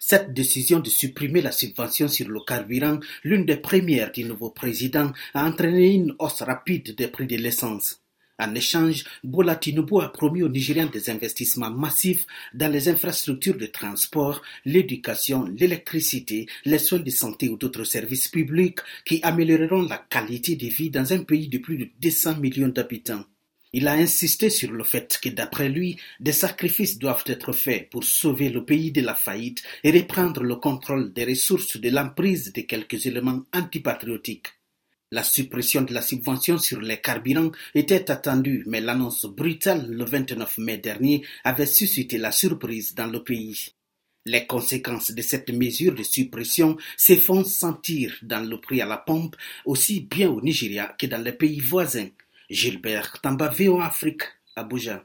Cette décision de supprimer la subvention sur le carburant, l'une des premières du nouveau président, a entraîné une hausse rapide des prix de l'essence. En échange, Bola Tinubu a promis aux Nigériens des investissements massifs dans les infrastructures de transport, l'éducation, l'électricité, les soins de santé ou d'autres services publics qui amélioreront la qualité de vie dans un pays de plus de 200 millions d'habitants. Il a insisté sur le fait que d'après lui, des sacrifices doivent être faits pour sauver le pays de la faillite et reprendre le contrôle des ressources de l'emprise de quelques éléments antipatriotiques. La suppression de la subvention sur les carburants était attendue, mais l'annonce brutale le 29 mai dernier avait suscité la surprise dans le pays. Les conséquences de cette mesure de suppression se font sentir dans le prix à la pompe, aussi bien au Nigeria que dans les pays voisins. Gilbert Tamba, Afrique, Abuja.